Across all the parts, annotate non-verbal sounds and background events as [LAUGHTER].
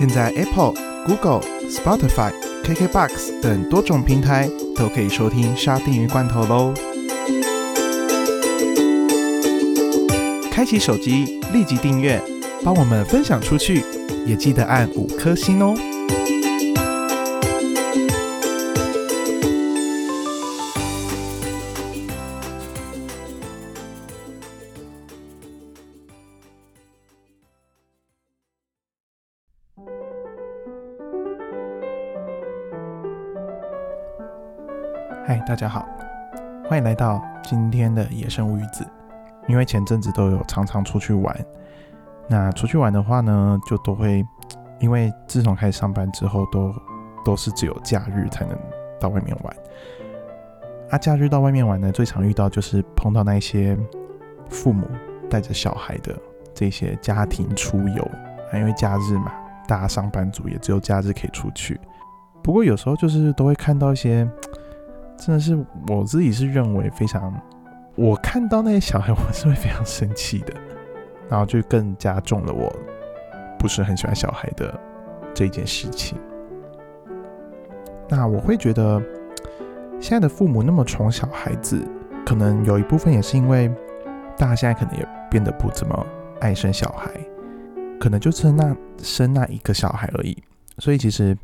现在 Apple、Google、Spotify、KKBox 等多种平台都可以收听沙丁鱼罐头喽。开启手机，立即订阅，帮我们分享出去，也记得按五颗星哦。家好，欢迎来到今天的野生物语子。因为前阵子都有常常出去玩，那出去玩的话呢，就都会因为自从开始上班之后，都都是只有假日才能到外面玩。啊，假日到外面玩呢，最常遇到就是碰到那些父母带着小孩的这些家庭出游啊，因为假日嘛，大家上班族也只有假日可以出去。不过有时候就是都会看到一些，真的是我自己是认为非常。我看到那些小孩，我是会非常生气的，然后就更加重了我不是很喜欢小孩的这件事情。那我会觉得，现在的父母那么宠小孩子，可能有一部分也是因为大家现在可能也变得不怎么爱生小孩，可能就是那生那一个小孩而已，所以其实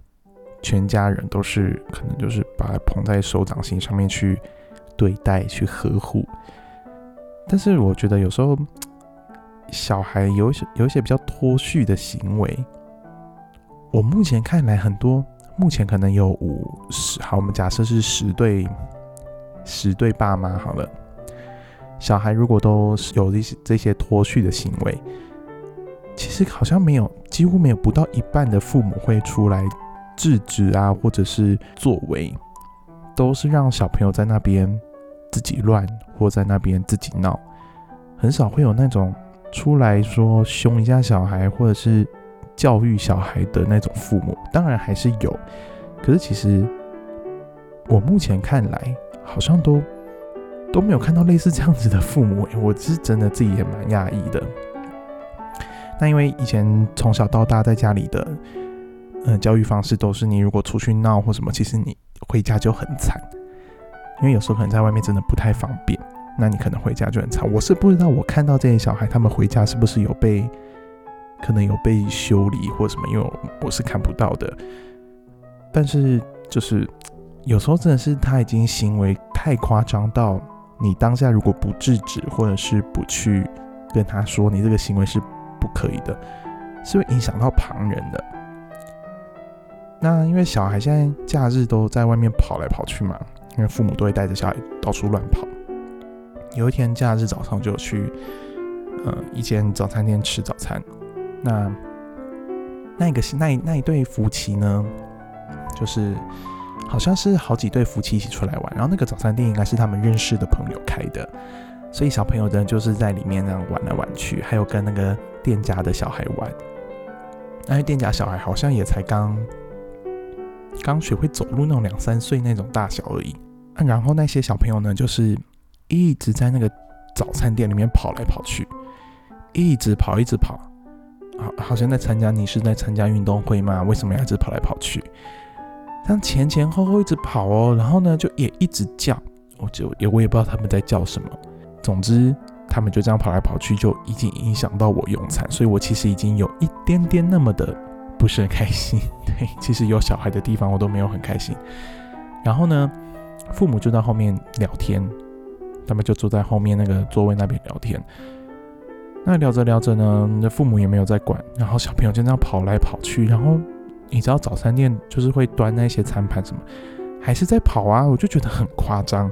全家人都是可能就是把它捧在手掌心上面去。对待去呵护，但是我觉得有时候小孩有些有一些比较脱序的行为。我目前看来，很多目前可能有五十，好，我们假设是十对十对爸妈好了。小孩如果都有这些这些脱序的行为，其实好像没有，几乎没有不到一半的父母会出来制止啊，或者是作为，都是让小朋友在那边。自己乱，或在那边自己闹，很少会有那种出来说凶一下小孩，或者是教育小孩的那种父母。当然还是有，可是其实我目前看来，好像都都没有看到类似这样子的父母。我是真的自己也蛮讶异的。那因为以前从小到大在家里的，嗯，教育方式都是你如果出去闹或什么，其实你回家就很惨。因为有时候可能在外面真的不太方便，那你可能回家就很惨。我是不知道，我看到这些小孩他们回家是不是有被，可能有被修理或什么，因为我是看不到的。但是就是有时候真的是他已经行为太夸张到，你当下如果不制止或者是不去跟他说你这个行为是不可以的，是会影响到旁人的。那因为小孩现在假日都在外面跑来跑去嘛。因为父母都会带着小孩到处乱跑。有一天假日早上就去，呃，一间早餐店吃早餐。那那个那那一对夫妻呢，就是好像是好几对夫妻一起出来玩。然后那个早餐店应该是他们认识的朋友开的，所以小朋友呢就是在里面那样玩来玩去，还有跟那个店家的小孩玩。那店家小孩好像也才刚刚学会走路那种两三岁那种大小而已。然后那些小朋友呢，就是一直在那个早餐店里面跑来跑去，一直跑，一直跑，好，好像在参加。你是在参加运动会吗？为什么要一直跑来跑去？这样前前后后一直跑哦。然后呢，就也一直叫，我就也我也不知道他们在叫什么。总之，他们就这样跑来跑去，就已经影响到我用餐，所以我其实已经有一点点那么的不是很开心。[LAUGHS] 对，其实有小孩的地方我都没有很开心。然后呢？父母就在后面聊天，他们就坐在后面那个座位那边聊天。那聊着聊着呢，那父母也没有在管，然后小朋友就这样跑来跑去。然后你知道早餐店就是会端那些餐盘什么，还是在跑啊？我就觉得很夸张。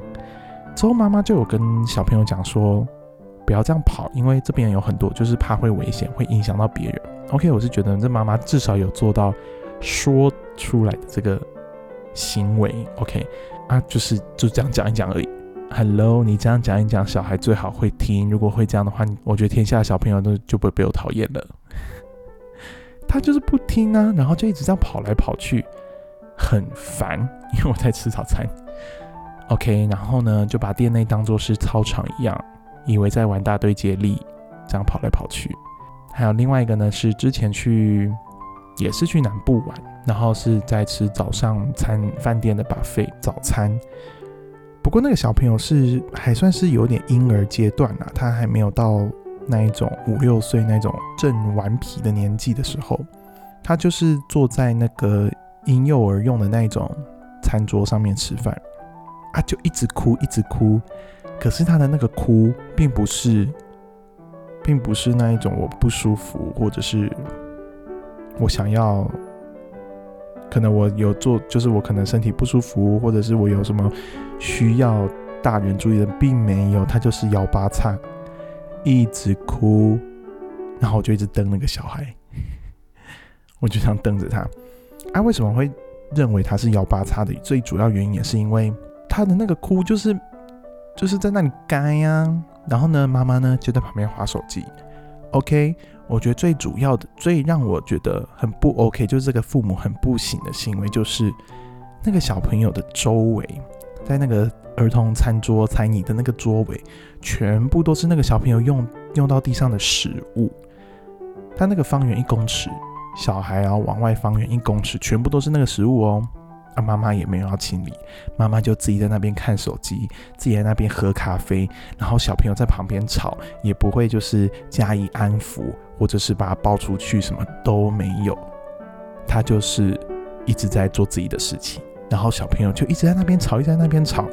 之后妈妈就有跟小朋友讲说，不要这样跑，因为这边有很多就是怕会危险，会影响到别人。OK，我是觉得这妈妈至少有做到说出来的这个行为。OK。啊，就是就这样讲一讲而已。Hello，你这样讲一讲，小孩最好会听。如果会这样的话，我觉得天下的小朋友都就不会被我讨厌了。[LAUGHS] 他就是不听啊，然后就一直这样跑来跑去，很烦。因为我在吃早餐。OK，然后呢，就把店内当做是操场一样，以为在玩大队接力，这样跑来跑去。还有另外一个呢，是之前去也是去南部玩，然后是在吃早上餐饭店的 buffet 早餐。不过那个小朋友是还算是有点婴儿阶段啊，他还没有到那一种五六岁那种正顽皮的年纪的时候，他就是坐在那个婴幼儿用的那一种餐桌上面吃饭，啊，就一直哭一直哭。可是他的那个哭，并不是，并不是那一种我不舒服，或者是我想要，可能我有做，就是我可能身体不舒服，或者是我有什么需要大人注意的，并没有。他就是幺八叉，一直哭，然后我就一直瞪那个小孩，[LAUGHS] 我就这样瞪着他。啊，为什么会认为他是幺八叉的？最主要原因也是因为他的那个哭，就是。就是在那里干呀，然后呢，妈妈呢就在旁边划手机。OK，我觉得最主要的、最让我觉得很不 OK，就是这个父母很不行的行为，就是那个小朋友的周围，在那个儿童餐桌、餐椅的那个桌围，全部都是那个小朋友用用到地上的食物。他那个方圆一公尺，小孩要往外方圆一公尺，全部都是那个食物哦。啊，妈妈也没有要清理，妈妈就自己在那边看手机，自己在那边喝咖啡，然后小朋友在旁边吵，也不会就是加以安抚，或者是把他抱出去，什么都没有，他就是一直在做自己的事情，然后小朋友就一直在那边吵，一直在那边吵，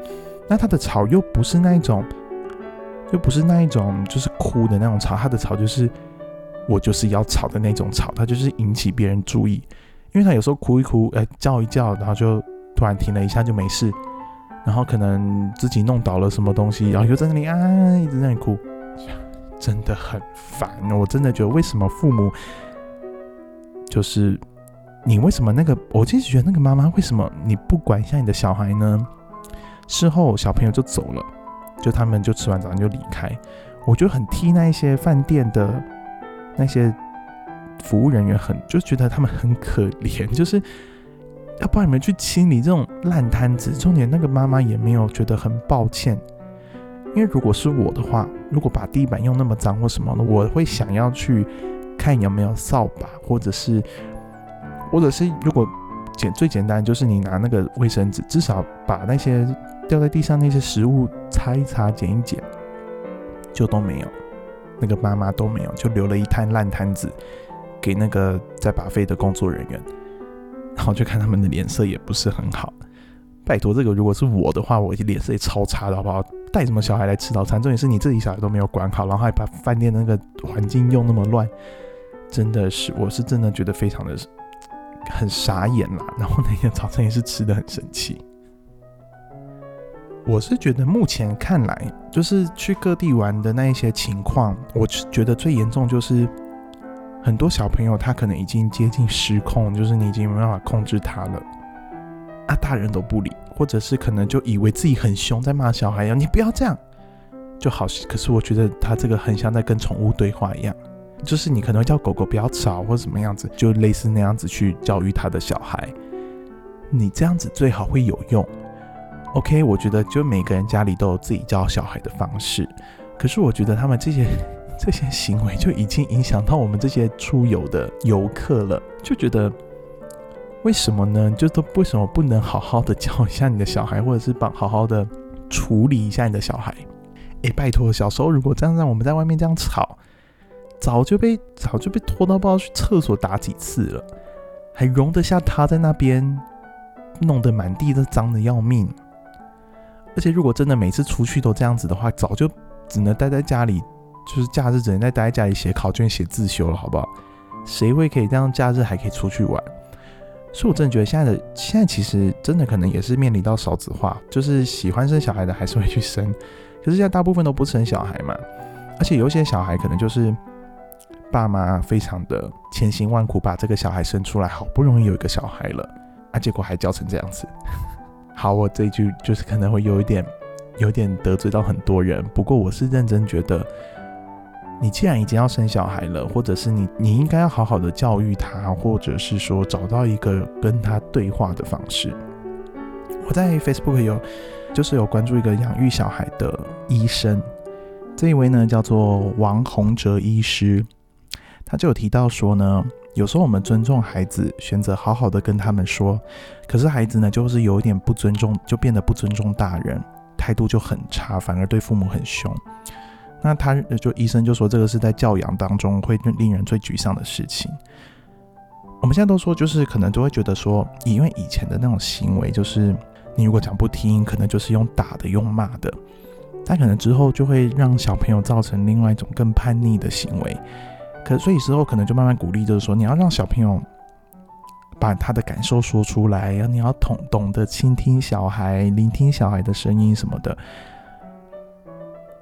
那他的吵又不是那一种，又不是那一种就是哭的那种吵，他的吵就是我就是要吵的那种吵，他就是引起别人注意。因为他有时候哭一哭，哎，叫一叫，然后就突然停了一下就没事，然后可能自己弄倒了什么东西，然后又在那里啊，一直在那里哭，真的很烦。我真的觉得，为什么父母就是你为什么那个？我其实觉得那个妈妈为什么你不管一下你的小孩呢？事后小朋友就走了，就他们就吃完早餐就离开，我就很替那一些饭店的那些。服务人员很就觉得他们很可怜，就是要帮你们去清理这种烂摊子。重点那个妈妈也没有觉得很抱歉，因为如果是我的话，如果把地板用那么脏或什么的，我会想要去看有没有扫把，或者是或者是如果简最简单就是你拿那个卫生纸，至少把那些掉在地上那些食物擦一擦、捡一捡，就都没有。那个妈妈都没有，就留了一摊烂摊子。给那个在把费的工作人员，[LAUGHS] 然后就看他们的脸色也不是很好。拜托，这个如果是我的话，我脸色也超差的，好不好？带什么小孩来吃早餐？重点是你自己小孩都没有管好，然后还把饭店那个环境用那么乱，真的是，我是真的觉得非常的很傻眼啦。然后那天早餐也是吃的很生气。[LAUGHS] 我是觉得目前看来，就是去各地玩的那一些情况，我觉得最严重就是。很多小朋友他可能已经接近失控，就是你已经没办法控制他了啊，大人都不理，或者是可能就以为自己很凶，在骂小孩一样，你不要这样就好。可是我觉得他这个很像在跟宠物对话一样，就是你可能会叫狗狗不要吵或者什么样子，就类似那样子去教育他的小孩。你这样子最好会有用。OK，我觉得就每个人家里都有自己教小孩的方式，可是我觉得他们这些。这些行为就已经影响到我们这些出游的游客了，就觉得为什么呢？就都为什么不能好好的教一下你的小孩，或者是帮好好的处理一下你的小孩？哎，拜托，小时候如果这样让我们在外面这样吵，早就被早就被拖到不知道去厕所打几次了，还容得下他在那边弄得满地都脏的要命？而且如果真的每次出去都这样子的话，早就只能待在家里。就是假日只能在待在家里写考卷、写自修了，好不好？谁会可以这样假日还可以出去玩？所以我真的觉得现在的现在其实真的可能也是面临到少子化，就是喜欢生小孩的还是会去生，可是现在大部分都不生小孩嘛。而且有些小孩可能就是爸妈非常的千辛万苦把这个小孩生出来，好不容易有一个小孩了，啊，结果还教成这样子。好，我这一句就是可能会有一点有点得罪到很多人，不过我是认真觉得。你既然已经要生小孩了，或者是你，你应该要好好的教育他，或者是说找到一个跟他对话的方式。我在 Facebook 有，就是有关注一个养育小孩的医生，这一位呢叫做王洪哲医师，他就有提到说呢，有时候我们尊重孩子，选择好好的跟他们说，可是孩子呢，就是有一点不尊重，就变得不尊重大人，态度就很差，反而对父母很凶。那他就医生就说，这个是在教养当中会令人最沮丧的事情。我们现在都说，就是可能都会觉得说，因为以前的那种行为，就是你如果讲不听，可能就是用打的、用骂的，但可能之后就会让小朋友造成另外一种更叛逆的行为。可所以之后可能就慢慢鼓励，就是说你要让小朋友把他的感受说出来，然后你要懂懂得倾听小孩、聆听小孩的声音什么的。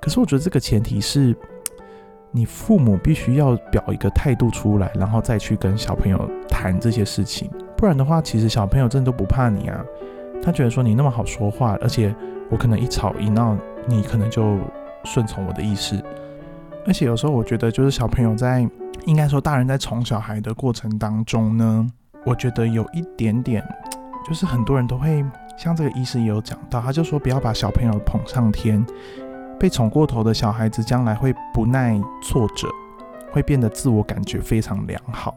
可是我觉得这个前提是。你父母必须要表一个态度出来，然后再去跟小朋友谈这些事情，不然的话，其实小朋友真的都不怕你啊。他觉得说你那么好说话，而且我可能一吵一闹，你可能就顺从我的意思。而且有时候我觉得，就是小朋友在，应该说大人在宠小孩的过程当中呢，我觉得有一点点，就是很多人都会像这个医师也有讲到，他就说不要把小朋友捧上天。被宠过头的小孩子，将来会不耐挫折，会变得自我感觉非常良好。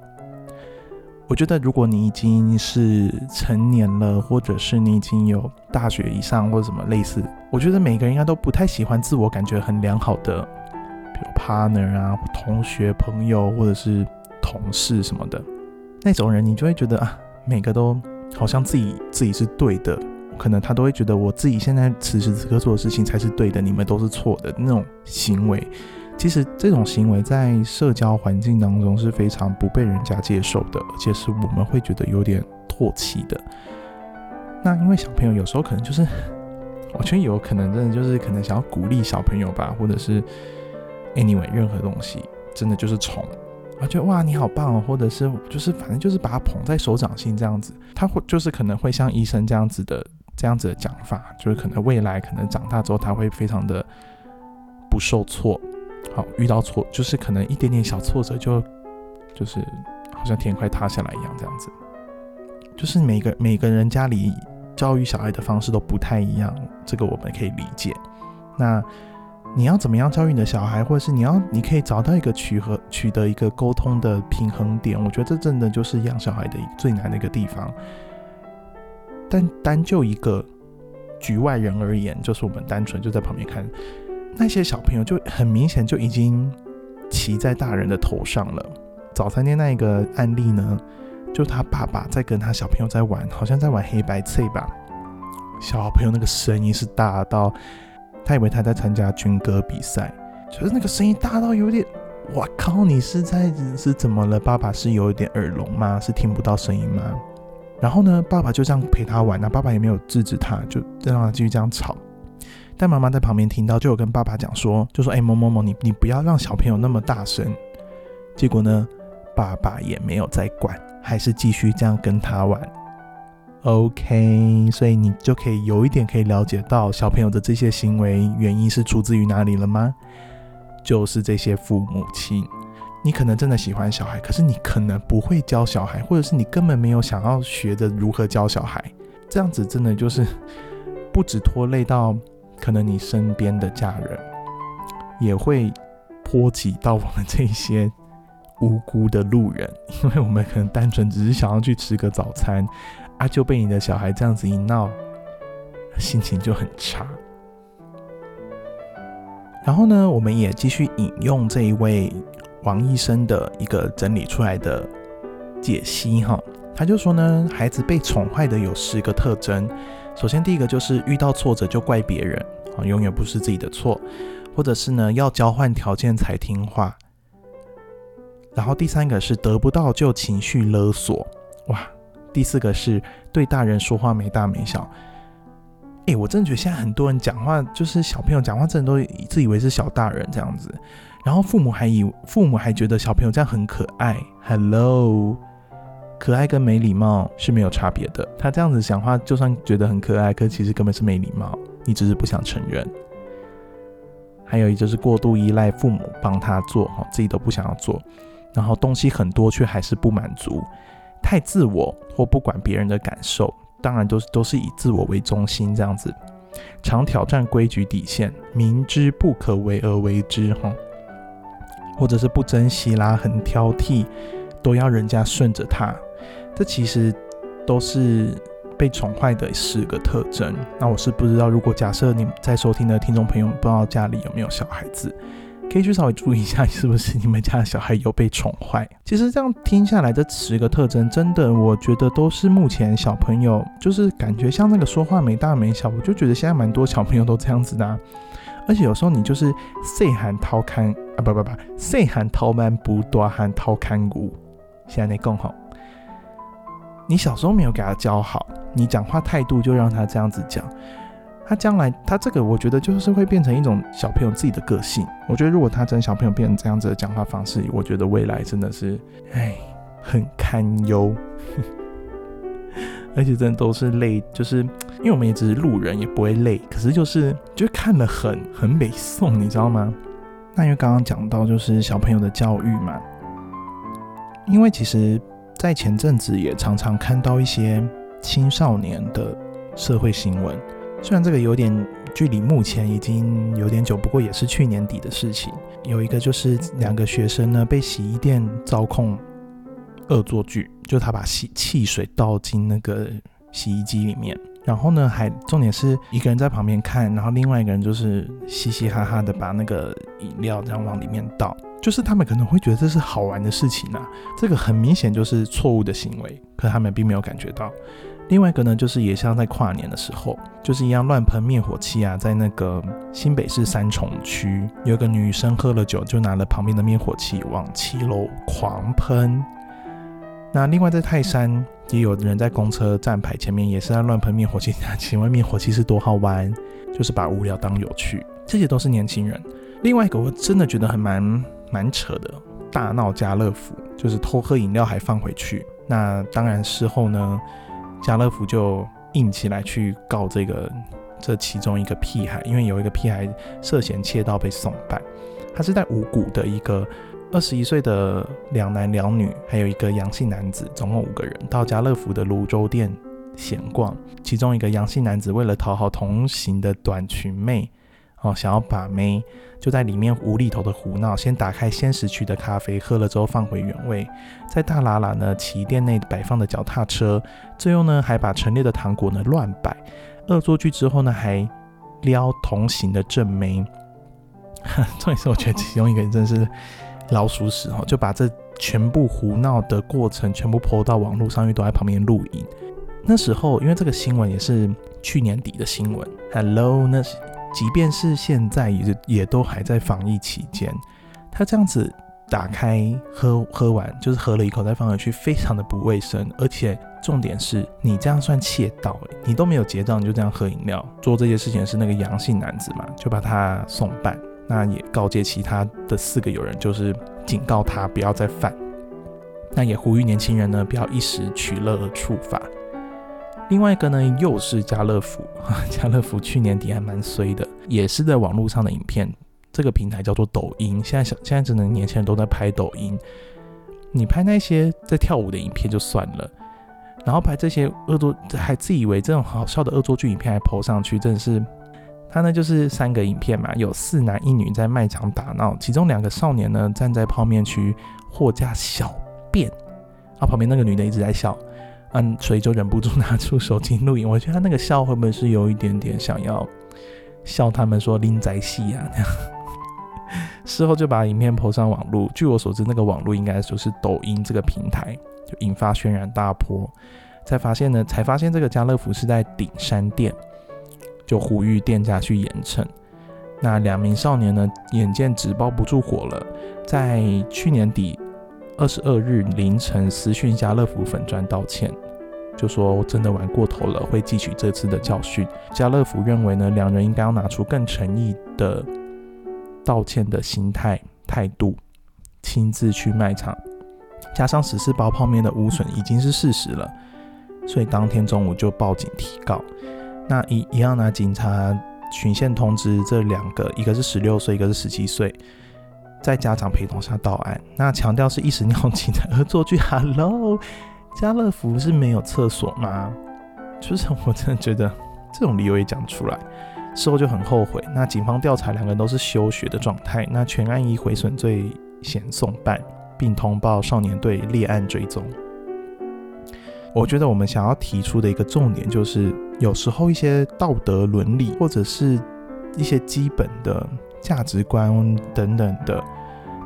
我觉得，如果你已经是成年了，或者是你已经有大学以上或者什么类似，我觉得每个人应该都不太喜欢自我感觉很良好的，比如 partner 啊、同学、朋友或者是同事什么的那种人，你就会觉得啊，每个都好像自己自己是对的。可能他都会觉得我自己现在此时此刻做的事情才是对的，你们都是错的那种行为。其实这种行为在社交环境当中是非常不被人家接受的，而且是我们会觉得有点唾弃的。那因为小朋友有时候可能就是，我觉得有可能真的就是可能想要鼓励小朋友吧，或者是 anyway 任何东西，真的就是宠。我，觉得哇你好棒哦，或者是就是反正就是把他捧在手掌心这样子，他会就是可能会像医生这样子的。这样子的讲法，就是可能未来可能长大之后，他会非常的不受挫。好，遇到挫就是可能一点点小挫折，就就是好像天快塌下来一样，这样子。就是每个每个人家里教育小孩的方式都不太一样，这个我们可以理解。那你要怎么样教育你的小孩，或者是你要你可以找到一个取和取得一个沟通的平衡点，我觉得这真的就是养小孩的最难的一个地方。但单就一个局外人而言，就是我们单纯就在旁边看，那些小朋友就很明显就已经骑在大人的头上了。早餐店那一个案例呢，就他爸爸在跟他小朋友在玩，好像在玩黑白菜吧。小朋友那个声音是大到，他以为他在参加军歌比赛，就是那个声音大到有点，我靠，你是在是怎么了？爸爸是有一点耳聋吗？是听不到声音吗？然后呢，爸爸就这样陪他玩，那爸爸也没有制止他，就让他继续这样吵。但妈妈在旁边听到，就有跟爸爸讲说，就说：“哎，某某某，你你不要让小朋友那么大声。”结果呢，爸爸也没有再管，还是继续这样跟他玩。OK，所以你就可以有一点可以了解到小朋友的这些行为原因是出自于哪里了吗？就是这些父母亲。你可能真的喜欢小孩，可是你可能不会教小孩，或者是你根本没有想要学着如何教小孩。这样子真的就是不止拖累到可能你身边的家人，也会波及到我们这些无辜的路人，因为我们可能单纯只是想要去吃个早餐，啊，就被你的小孩这样子一闹，心情就很差。然后呢，我们也继续引用这一位。王医生的一个整理出来的解析哈，他就说呢，孩子被宠坏的有十个特征。首先，第一个就是遇到挫折就怪别人啊，永远不是自己的错，或者是呢要交换条件才听话。然后第三个是得不到就情绪勒索，哇！第四个是对大人说话没大没小。哎，我真的觉得现在很多人讲话，就是小朋友讲话，真的都自以为是小大人这样子。然后父母还以父母还觉得小朋友这样很可爱，Hello，可爱跟没礼貌是没有差别的。他这样子讲话，就算觉得很可爱，可其实根本是没礼貌，你只是不想承认。还有一就是过度依赖父母帮他做，哈，自己都不想要做，然后东西很多却还是不满足，太自我或不管别人的感受，当然都是都是以自我为中心这样子，常挑战规矩底线，明知不可为而为之，哈。或者是不珍惜啦，很挑剔，都要人家顺着他，这其实都是被宠坏的十个特征。那我是不知道，如果假设你在收听的听众朋友不知道家里有没有小孩子。可以去稍微注意一下，是不是你们家的小孩有被宠坏？其实这样听下来，这十个特征真的，我觉得都是目前小朋友就是感觉像那个说话没大没小，我就觉得现在蛮多小朋友都这样子的。而且有时候你就是岁喊掏看啊，不不不，岁喊掏慢不多喊掏看古，现在那更好。你小时候没有给他教好，你讲话态度就让他这样子讲。他将来，他这个我觉得就是会变成一种小朋友自己的个性。我觉得如果他真小朋友变成这样子的讲话方式，我觉得未来真的是，哎，很堪忧。[LAUGHS] 而且真的都是累，就是因为我们也只是路人，也不会累。可是就是就看了很很美颂，你知道吗？那因为刚刚讲到就是小朋友的教育嘛，因为其实，在前阵子也常常看到一些青少年的社会新闻。虽然这个有点距离目前已经有点久，不过也是去年底的事情。有一个就是两个学生呢被洗衣店遭控恶作剧，就他把洗汽水倒进那个洗衣机里面，然后呢还重点是一个人在旁边看，然后另外一个人就是嘻嘻哈哈的把那个饮料这样往里面倒，就是他们可能会觉得这是好玩的事情啊，这个很明显就是错误的行为，可他们并没有感觉到。另外一个呢，就是也像在跨年的时候，就是一样乱喷灭火器啊，在那个新北市三重区，有个女生喝了酒，就拿了旁边的灭火器往七楼狂喷。那另外在泰山，也有人在公车站牌前面也是在乱喷灭火器。[LAUGHS] 请问灭火器是多好玩？就是把无聊当有趣。这些都是年轻人。另外一个我真的觉得很蛮蛮扯的，大闹家乐福，就是偷喝饮料还放回去。那当然事后呢？家乐福就硬起来去告这个这其中一个屁孩，因为有一个屁孩涉嫌窃盗被送办。他是在五谷的一个二十一岁的两男两女，还有一个阳性男子，总共五个人到家乐福的泸州店闲逛。其中一个阳性男子为了讨好同行的短裙妹。哦，想要把妹，就在里面无厘头的胡闹。先打开鲜食区的咖啡，喝了之后放回原位。在大喇喇呢骑店内摆放的脚踏车，最后呢还把陈列的糖果呢乱摆。恶作剧之后呢还撩同行的正妹。重点是我觉得其中一个人真是老鼠屎哦，就把这全部胡闹的过程全部抛到网络上，因为都在旁边录影。那时候因为这个新闻也是去年底的新闻。Hello，那。即便是现在，也也都还在防疫期间。他这样子打开喝喝完，就是喝了一口再放回去，非常的不卫生。而且重点是你这样算窃盗，你都没有结账，你就这样喝饮料，做这些事情是那个阳性男子嘛，就把他送办。那也告诫其他的四个友人，就是警告他不要再犯。那也呼吁年轻人呢，不要一时取乐而触法。另外一个呢，又是家乐福。家乐福去年底还蛮衰的，也是在网络上的影片。这个平台叫做抖音，现在小现在真的年轻人都在拍抖音。你拍那些在跳舞的影片就算了，然后拍这些恶作，还自以为这种好笑的恶作剧影片还 PO 上去，真的是。他呢就是三个影片嘛，有四男一女在卖场打闹，其中两个少年呢站在泡面区货架小便，然后旁边那个女的一直在笑。嗯，所以就忍不住拿出手机录影。我觉得他那个笑会不会是有一点点想要笑他们说拎仔戏啊？那样。事后就把影片抛上网络。据我所知，那个网络应该就是抖音这个平台，就引发轩然大波。才发现呢，才发现这个家乐福是在顶山店，就呼吁店家去严惩。那两名少年呢，眼见纸包不住火了，在去年底。二十二日凌晨私讯家乐福粉砖道歉，就说真的玩过头了，会汲取这次的教训。家乐福认为呢，两人应该要拿出更诚意的道歉的心态态度，亲自去卖场。加上十四包泡面的污损已经是事实了，所以当天中午就报警提告。那一一样拿警察巡线通知这两个，一个是十六岁，一个是十七岁。在家长陪同下到案，那强调是一时尿急的恶作剧。Hello，[LAUGHS] 家乐福是没有厕所吗？就是我真的觉得这种理由也讲出来，事后就很后悔。那警方调查，两个人都是休学的状态。那全案以毁损罪嫌送办，并通报少年队立案追踪。我觉得我们想要提出的一个重点就是，有时候一些道德伦理或者是一些基本的价值观等等的，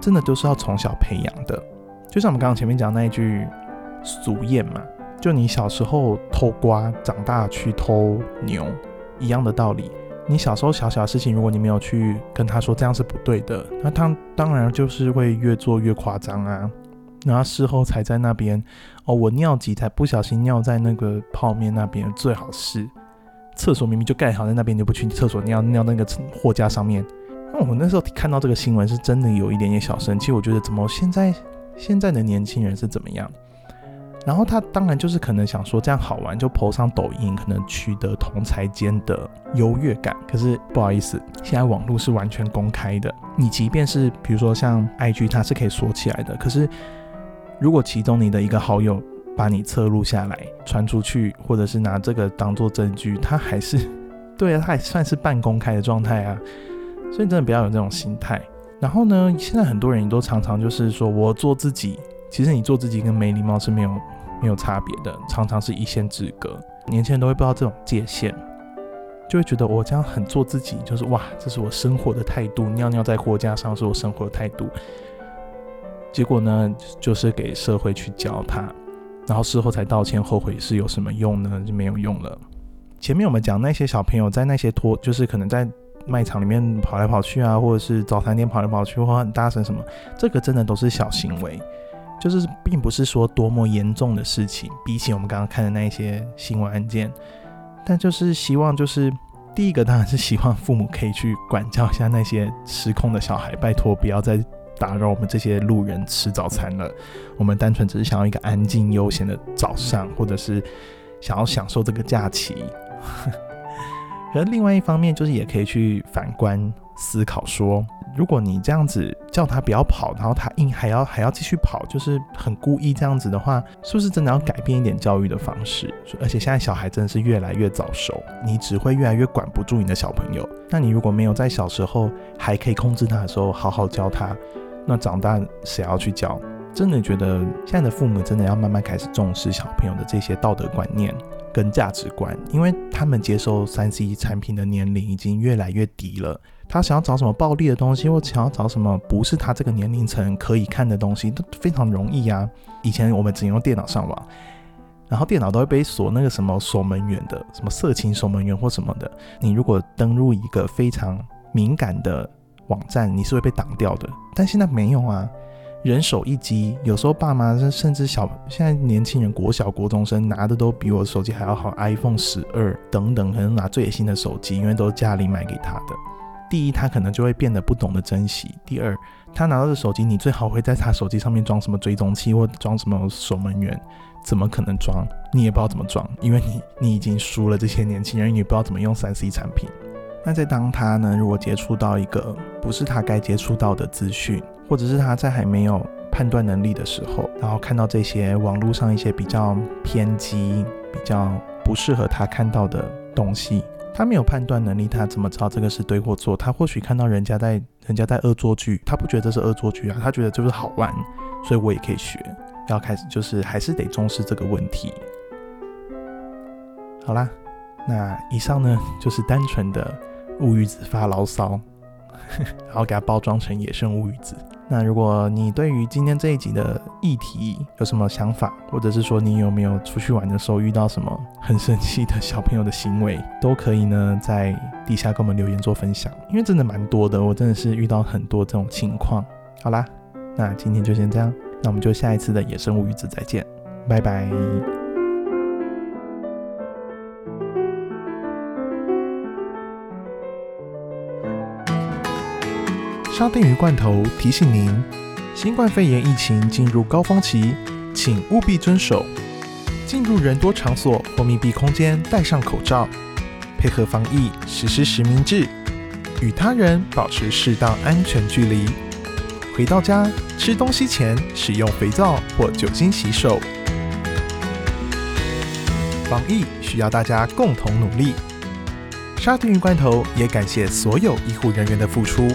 真的都是要从小培养的。就像我们刚刚前面讲那一句俗谚嘛，就你小时候偷瓜，长大去偷牛一样的道理。你小时候小小的事情，如果你没有去跟他说这样是不对的，那他当然就是会越做越夸张啊。然后事后才在那边，哦，我尿急才不小心尿在那个泡面那边，最好是厕所明明就盖好在那边，你不去厕所尿尿那个货架上面。那我那时候看到这个新闻是真的有一点点小生气，我觉得怎么现在现在的年轻人是怎么样？然后他当然就是可能想说这样好玩，就 po 上抖音，可能取得同才间的优越感。可是不好意思，现在网络是完全公开的，你即便是比如说像 IG，它是可以锁起来的，可是。如果其中你的一个好友把你侧录下来传出去，或者是拿这个当做证据，他还是 [LAUGHS] 对啊，他还算是半公开的状态啊。所以真的不要有这种心态。然后呢，现在很多人也都常常就是说我做自己，其实你做自己跟没礼貌是没有没有差别的，常常是一线之隔。年轻人都会不知道这种界限，就会觉得我这样很做自己，就是哇，这是我生活的态度，尿尿在货架上是我生活的态度。结果呢，就是给社会去教他，然后事后才道歉后悔是有什么用呢？就没有用了。前面我们讲那些小朋友在那些拖，就是可能在卖场里面跑来跑去啊，或者是早餐店跑来跑去或很大声什么，这个真的都是小行为，就是并不是说多么严重的事情。比起我们刚刚看的那些新闻案件，但就是希望就是第一个当然是希望父母可以去管教一下那些失控的小孩，拜托不要再。打扰我们这些路人吃早餐了。我们单纯只是想要一个安静悠闲的早上，或者是想要享受这个假期。而另外一方面，就是也可以去反观思考说。如果你这样子叫他不要跑，然后他硬还要还要继续跑，就是很故意这样子的话，是不是真的要改变一点教育的方式？而且现在小孩真的是越来越早熟，你只会越来越管不住你的小朋友。那你如果没有在小时候还可以控制他的时候好好教他，那长大谁要去教？真的觉得现在的父母真的要慢慢开始重视小朋友的这些道德观念跟价值观，因为他们接受三 C 产品的年龄已经越来越低了。他想要找什么暴力的东西，或想要找什么不是他这个年龄层可以看的东西，都非常容易呀。以前我们只用电脑上网，然后电脑都会被锁那个什么锁门员的，什么色情守门员或什么的。你如果登入一个非常敏感的网站，你是会被挡掉的。但现在没有啊，人手一机，有时候爸妈甚至小现在年轻人国小国中生拿的都比我手机还要好，iPhone 十二等等，可能拿最新的手机，因为都是家里买给他的。第一，他可能就会变得不懂得珍惜；第二，他拿到的手机，你最好会在他手机上面装什么追踪器或装什么守门员，怎么可能装？你也不知道怎么装，因为你你已经输了这些年轻人，你不知道怎么用三 C 产品。那在当他呢，如果接触到一个不是他该接触到的资讯，或者是他在还没有判断能力的时候，然后看到这些网络上一些比较偏激、比较不适合他看到的东西。他没有判断能力，他怎么知道这个是对或错？他或许看到人家在人家在恶作剧，他不觉得这是恶作剧啊，他觉得就是好玩，所以我也可以学。要开始就是还是得重视这个问题。好啦，那以上呢就是单纯的 [LAUGHS] 乌鱼子发牢骚，[LAUGHS] 然后给它包装成野生乌鱼子。那如果你对于今天这一集的议题有什么想法，或者是说你有没有出去玩的时候遇到什么很生气的小朋友的行为，都可以呢在底下跟我们留言做分享，因为真的蛮多的，我真的是遇到很多这种情况。好啦，那今天就先这样，那我们就下一次的野生物语子再见，拜拜。沙丁鱼罐头提醒您：新冠肺炎疫情进入高峰期，请务必遵守进入人多场所或密闭空间戴上口罩，配合防疫实施实名制，与他人保持适当安全距离。回到家吃东西前使用肥皂或酒精洗手。防疫需要大家共同努力。沙丁鱼罐头也感谢所有医护人员的付出。